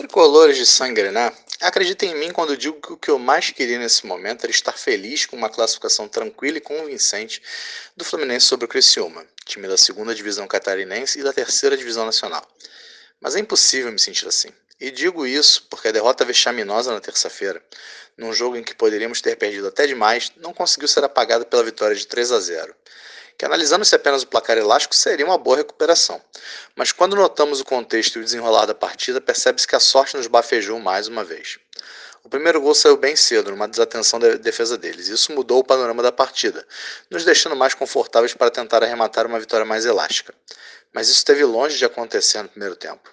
Tricolores de Sangrená, acreditem em mim quando digo que o que eu mais queria nesse momento era estar feliz com uma classificação tranquila e convincente do Fluminense sobre o Criciúma, time da segunda divisão catarinense e da terceira divisão nacional. Mas é impossível me sentir assim. E digo isso porque a derrota vexaminosa na terça-feira, num jogo em que poderíamos ter perdido até demais, não conseguiu ser apagada pela vitória de 3 a 0 que analisando-se apenas o placar elástico seria uma boa recuperação. Mas quando notamos o contexto e o desenrolar da partida, percebe-se que a sorte nos bafejou mais uma vez. O primeiro gol saiu bem cedo, numa desatenção da defesa deles. Isso mudou o panorama da partida, nos deixando mais confortáveis para tentar arrematar uma vitória mais elástica. Mas isso esteve longe de acontecer no primeiro tempo.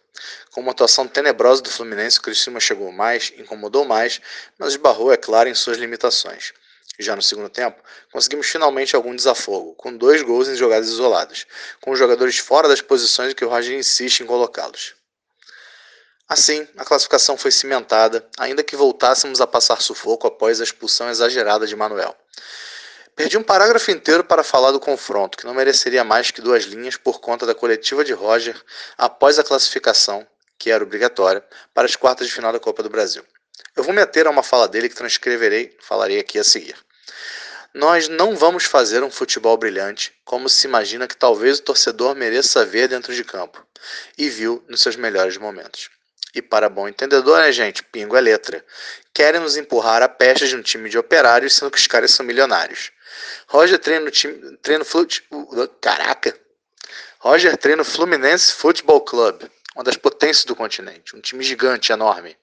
Com uma atuação tenebrosa do Fluminense, o Criciúma chegou mais, incomodou mais, mas esbarrou, é claro, em suas limitações. Já no segundo tempo, conseguimos finalmente algum desafogo, com dois gols em jogadas isoladas, com os jogadores fora das posições que o Roger insiste em colocá-los. Assim, a classificação foi cimentada, ainda que voltássemos a passar sufoco após a expulsão exagerada de Manuel. Perdi um parágrafo inteiro para falar do confronto, que não mereceria mais que duas linhas por conta da coletiva de Roger após a classificação, que era obrigatória, para as quartas de final da Copa do Brasil. Eu vou meter a uma fala dele que transcreverei, falarei aqui a seguir. Nós não vamos fazer um futebol brilhante, como se imagina que talvez o torcedor mereça ver dentro de campo, e viu nos seus melhores momentos. E para bom entendedor, né, gente? Pingo é letra. Querem nos empurrar a peste de um time de operários, sendo que os caras são milionários. Roger treina no time. Treina flut, caraca! Roger treina o Fluminense Football Club, uma das potências do continente, um time gigante, enorme.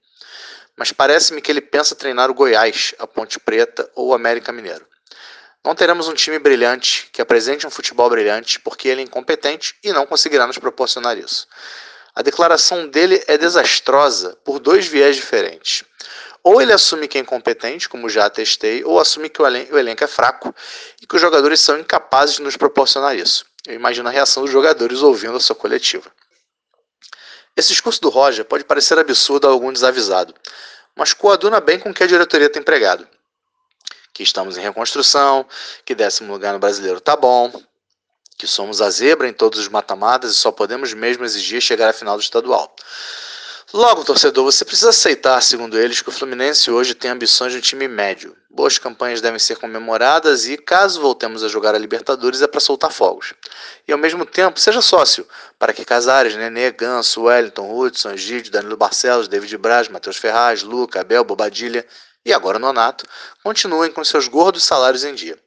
Mas parece-me que ele pensa treinar o Goiás, a Ponte Preta ou o América Mineiro. Não teremos um time brilhante que apresente um futebol brilhante porque ele é incompetente e não conseguirá nos proporcionar isso. A declaração dele é desastrosa por dois viés diferentes. Ou ele assume que é incompetente, como já atestei, ou assume que o, elen o elenco é fraco e que os jogadores são incapazes de nos proporcionar isso. Eu imagino a reação dos jogadores ouvindo a sua coletiva. Esse discurso do Roger pode parecer absurdo a algum desavisado, mas coaduna bem com o que a diretoria tem pregado que estamos em reconstrução, que décimo lugar no brasileiro tá bom, que somos a zebra em todos os mata-matas e só podemos mesmo exigir chegar à final do estadual. Logo, torcedor, você precisa aceitar, segundo eles, que o Fluminense hoje tem ambições de um time médio. Boas campanhas devem ser comemoradas e, caso voltemos a jogar a Libertadores, é para soltar fogos. E ao mesmo tempo, seja sócio, para que Casares, Nenê, Ganso, Wellington, Hudson, Gide, Danilo Barcelos, David Braz, Matheus Ferraz, Luca, Abel, Bobadilha e agora Nonato, continuem com seus gordos salários em dia.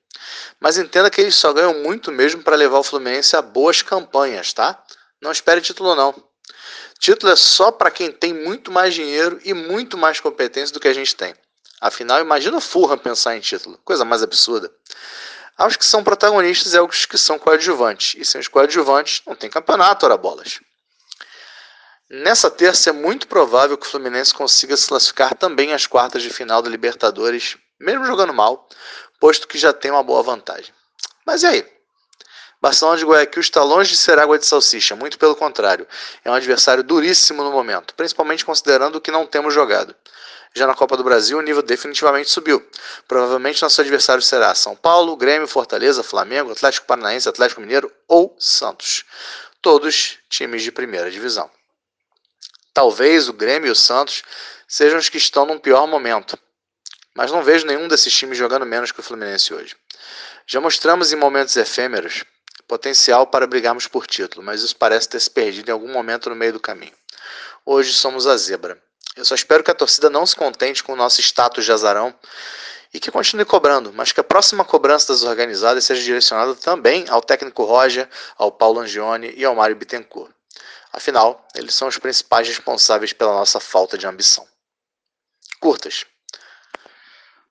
Mas entenda que eles só ganham muito mesmo para levar o Fluminense a boas campanhas, tá? Não espere título não. Título é só para quem tem muito mais dinheiro e muito mais competência do que a gente tem. Afinal, imagina o Fulham pensar em título. Coisa mais absurda. Aos que são protagonistas e aos que são coadjuvantes. E sem os coadjuvantes, não tem campeonato, ora bolas. Nessa terça é muito provável que o Fluminense consiga se classificar também às quartas de final da Libertadores, mesmo jogando mal, posto que já tem uma boa vantagem. Mas e aí? Barcelona de Guayaquil está longe de ser água de salsicha, muito pelo contrário. É um adversário duríssimo no momento, principalmente considerando o que não temos jogado. Já na Copa do Brasil, o nível definitivamente subiu. Provavelmente nosso adversário será São Paulo, Grêmio, Fortaleza, Flamengo, Atlético Paranaense, Atlético Mineiro ou Santos. Todos times de primeira divisão. Talvez o Grêmio e o Santos sejam os que estão num pior momento. Mas não vejo nenhum desses times jogando menos que o Fluminense hoje. Já mostramos em momentos efêmeros potencial para brigarmos por título, mas isso parece ter se perdido em algum momento no meio do caminho. Hoje somos a zebra. Eu só espero que a torcida não se contente com o nosso status de azarão e que continue cobrando, mas que a próxima cobrança das organizadas seja direcionada também ao técnico Roger, ao Paulo Angione e ao Mário Bittencourt. Afinal, eles são os principais responsáveis pela nossa falta de ambição. Curtas.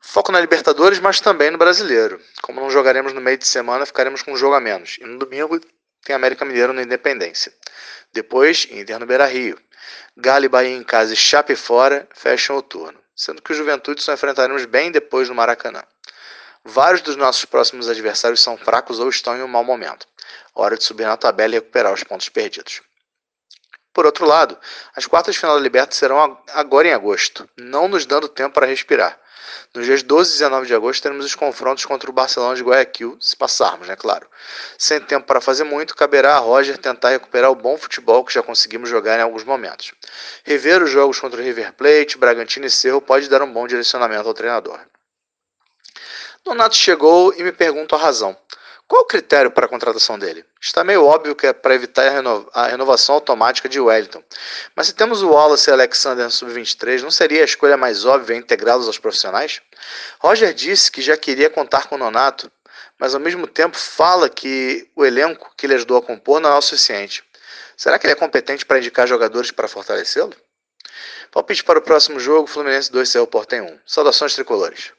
Foco na Libertadores, mas também no Brasileiro. Como não jogaremos no meio de semana, ficaremos com um jogo a menos. E no domingo tem América Mineiro na Independência. Depois, Inter no Beira Rio. Galo e Bahia em casa e Chape fora fecham o turno. Sendo que o Juventude só enfrentaremos bem depois no Maracanã. Vários dos nossos próximos adversários são fracos ou estão em um mau momento. Hora de subir na tabela e recuperar os pontos perdidos. Por outro lado, as quartas de final da Libertadores serão agora em agosto, não nos dando tempo para respirar. Nos dias 12 e 19 de agosto teremos os confrontos contra o Barcelona de Guayaquil, se passarmos, né, claro. Sem tempo para fazer muito, caberá a Roger tentar recuperar o bom futebol que já conseguimos jogar em alguns momentos. Rever os jogos contra o River Plate, Bragantino e Cerro pode dar um bom direcionamento ao treinador. Donato chegou e me pergunta a razão. Qual o critério para a contratação dele? Está meio óbvio que é para evitar a, renova a renovação automática de Wellington. Mas se temos o Wallace e Alexander no sub-23, não seria a escolha mais óbvia integrá-los aos profissionais? Roger disse que já queria contar com o Nonato, mas ao mesmo tempo fala que o elenco que ele ajudou a compor não é o suficiente. Será que ele é competente para indicar jogadores para fortalecê-lo? Palpite para o próximo jogo: Fluminense 2 Cerro Portem 1. Saudações tricolores.